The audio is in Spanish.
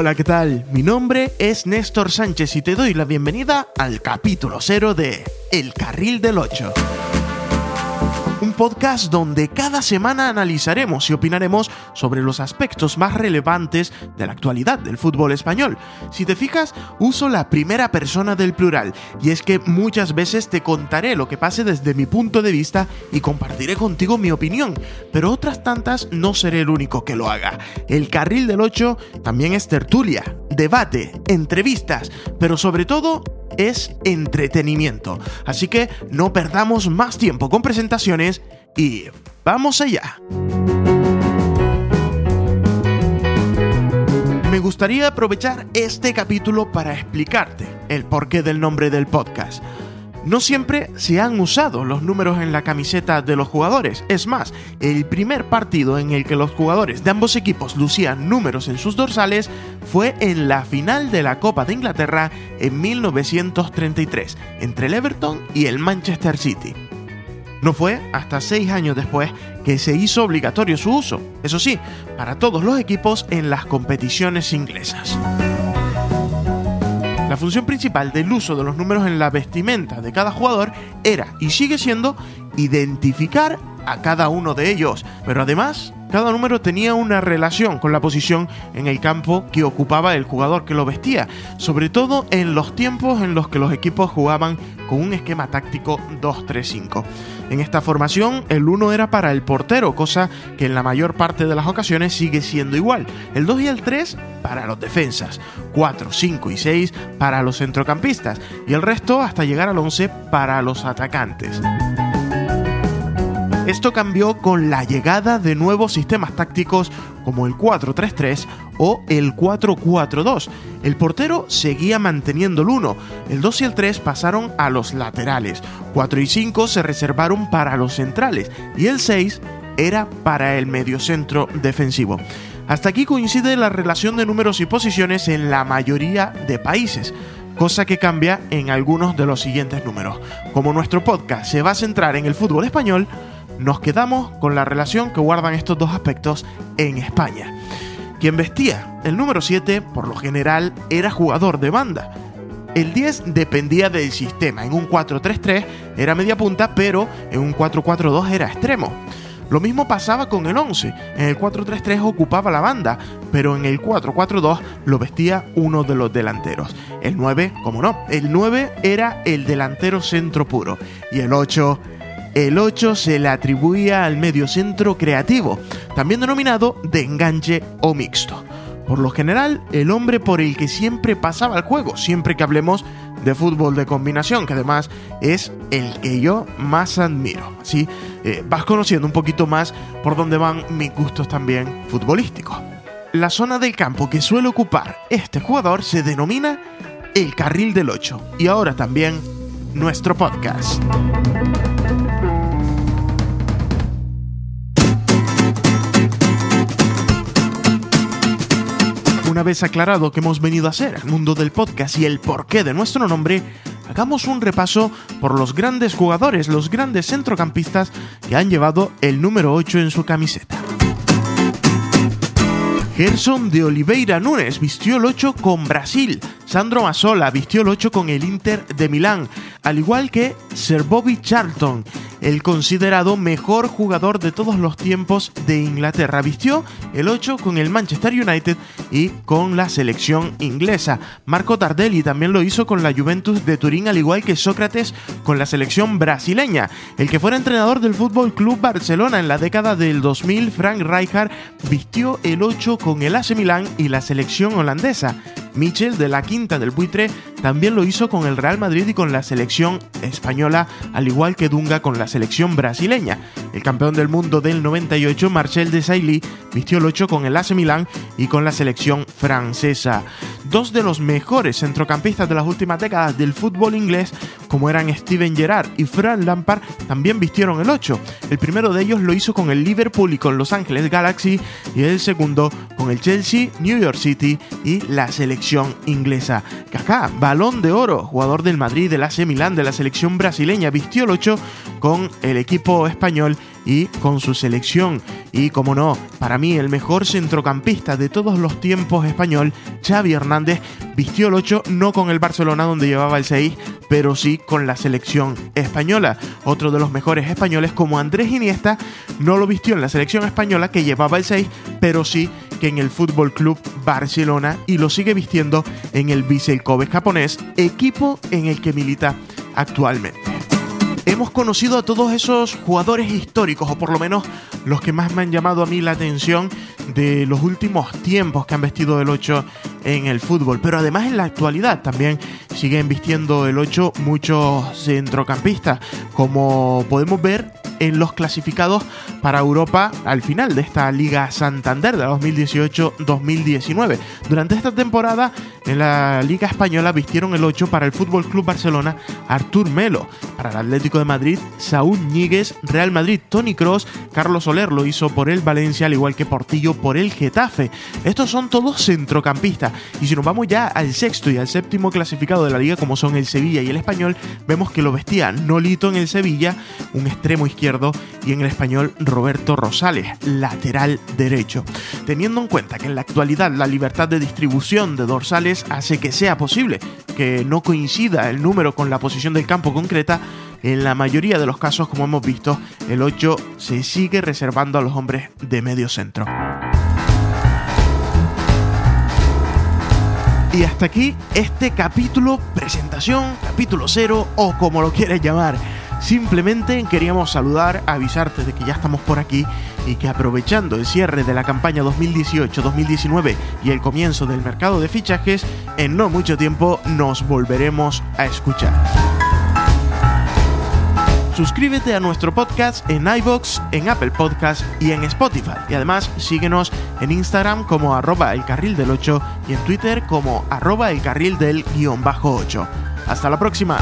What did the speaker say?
Hola, ¿qué tal? Mi nombre es Néstor Sánchez y te doy la bienvenida al capítulo cero de El Carril del 8 un podcast donde cada semana analizaremos y opinaremos sobre los aspectos más relevantes de la actualidad del fútbol español. Si te fijas, uso la primera persona del plural, y es que muchas veces te contaré lo que pase desde mi punto de vista y compartiré contigo mi opinión, pero otras tantas no seré el único que lo haga. El carril del 8 también es tertulia, debate, entrevistas, pero sobre todo es entretenimiento. Así que no perdamos más tiempo con presentaciones y vamos allá. Me gustaría aprovechar este capítulo para explicarte el porqué del nombre del podcast. No siempre se han usado los números en la camiseta de los jugadores. Es más, el primer partido en el que los jugadores de ambos equipos lucían números en sus dorsales fue en la final de la Copa de Inglaterra en 1933, entre el Everton y el Manchester City. No fue hasta seis años después que se hizo obligatorio su uso, eso sí, para todos los equipos en las competiciones inglesas. La función principal del uso de los números en la vestimenta de cada jugador era y sigue siendo identificar a cada uno de ellos, pero además cada número tenía una relación con la posición en el campo que ocupaba el jugador que lo vestía, sobre todo en los tiempos en los que los equipos jugaban con un esquema táctico 2-3-5. En esta formación, el 1 era para el portero, cosa que en la mayor parte de las ocasiones sigue siendo igual. El 2 y el 3 para los defensas, 4, 5 y 6 para los centrocampistas y el resto hasta llegar al 11 para los atacantes. Esto cambió con la llegada de nuevos sistemas tácticos como el 4-3-3 o el 4-4-2. El portero seguía manteniendo el 1, el 2 y el 3 pasaron a los laterales, 4 y 5 se reservaron para los centrales y el 6 era para el mediocentro defensivo. Hasta aquí coincide la relación de números y posiciones en la mayoría de países cosa que cambia en algunos de los siguientes números. Como nuestro podcast se va a centrar en el fútbol español, nos quedamos con la relación que guardan estos dos aspectos en España. Quien vestía el número 7, por lo general, era jugador de banda. El 10 dependía del sistema. En un 4-3-3 era media punta, pero en un 4-4-2 era extremo. Lo mismo pasaba con el 11. En el 4-3-3 ocupaba la banda, pero en el 4-4-2 lo vestía uno de los delanteros. El 9, como no, el 9 era el delantero centro puro. Y el 8 el 8 se le atribuía al mediocentro creativo, también denominado de enganche o mixto. Por lo general, el hombre por el que siempre pasaba el juego, siempre que hablemos de fútbol de combinación, que además es el que yo más admiro. Así eh, vas conociendo un poquito más por dónde van mis gustos también futbolísticos. La zona del campo que suele ocupar este jugador se denomina el carril del 8 y ahora también nuestro podcast. Una vez aclarado que hemos venido a ser el mundo del podcast y el porqué de nuestro nombre, hagamos un repaso por los grandes jugadores, los grandes centrocampistas que han llevado el número 8 en su camiseta. Gerson de Oliveira Nunes vistió el 8 con Brasil. Sandro Mazzola vistió el 8 con el Inter de Milán, al igual que Sir Bobby Charlton el considerado mejor jugador de todos los tiempos de Inglaterra. Vistió el 8 con el Manchester United y con la selección inglesa. Marco Tardelli también lo hizo con la Juventus de Turín, al igual que Sócrates con la selección brasileña. El que fuera entrenador del Fútbol Club Barcelona en la década del 2000, Frank Rijkaard, vistió el 8 con el AC Milán y la selección holandesa. Michel de la Quinta del Buitre también lo hizo con el Real Madrid y con la selección española, al igual que Dunga con la selección brasileña. El campeón del mundo del 98, Marcel Desailly, vistió el 8 con el AC Milán y con la selección francesa. Dos de los mejores centrocampistas de las últimas décadas del fútbol inglés, como eran Steven Gerrard y Frank Lampard, también vistieron el 8. El primero de ellos lo hizo con el Liverpool y con Los Angeles Galaxy y el segundo con el Chelsea, New York City y la selección inglesa. Kaká, balón de oro, jugador del Madrid, del AC Milán, de la selección brasileña, vistió el 8 con el equipo español y con su selección. Y como no, para mí el mejor centrocampista de todos los tiempos español, Xavi Hernández, vistió el 8 no con el Barcelona donde llevaba el 6, pero sí con la selección española. Otro de los mejores españoles como Andrés Iniesta no lo vistió en la selección española que llevaba el 6, pero sí que en el Fútbol Club Barcelona y lo sigue vistiendo en el Vissel Kobe japonés, equipo en el que milita actualmente hemos conocido a todos esos jugadores históricos, o por lo menos los que más me han llamado a mí la atención de los últimos tiempos que han vestido el 8 en el fútbol. Pero además en la actualidad también siguen vistiendo el 8 muchos centrocampistas. Como podemos ver en los clasificados para Europa al final de esta Liga Santander de 2018-2019. Durante esta temporada en la Liga Española vistieron el 8 para el Fútbol Club Barcelona Artur Melo, para el Atlético de Madrid Saúl Ñíguez, Real Madrid Tony Cross, Carlos Soler lo hizo por el Valencia al igual que Portillo por el Getafe. Estos son todos centrocampistas y si nos vamos ya al sexto y al séptimo clasificado de la liga como son el Sevilla y el Español, vemos que lo vestía Nolito en el Sevilla, un extremo izquierdo y en el Español Roberto Rosales, lateral derecho. Teniendo en cuenta que en la actualidad la libertad de distribución de dorsales hace que sea posible que no coincida el número con la posición del campo concreta, en la mayoría de los casos, como hemos visto, el 8 se sigue reservando a los hombres de medio centro. Y hasta aquí este capítulo, presentación, capítulo cero o como lo quieras llamar. Simplemente queríamos saludar, avisarte de que ya estamos por aquí y que aprovechando el cierre de la campaña 2018-2019 y el comienzo del mercado de fichajes, en no mucho tiempo nos volveremos a escuchar. Suscríbete a nuestro podcast en iVoox, en Apple Podcast y en Spotify. Y además síguenos en Instagram como arroba el carril del 8 y en Twitter como arroba el carril del guion bajo 8. Hasta la próxima.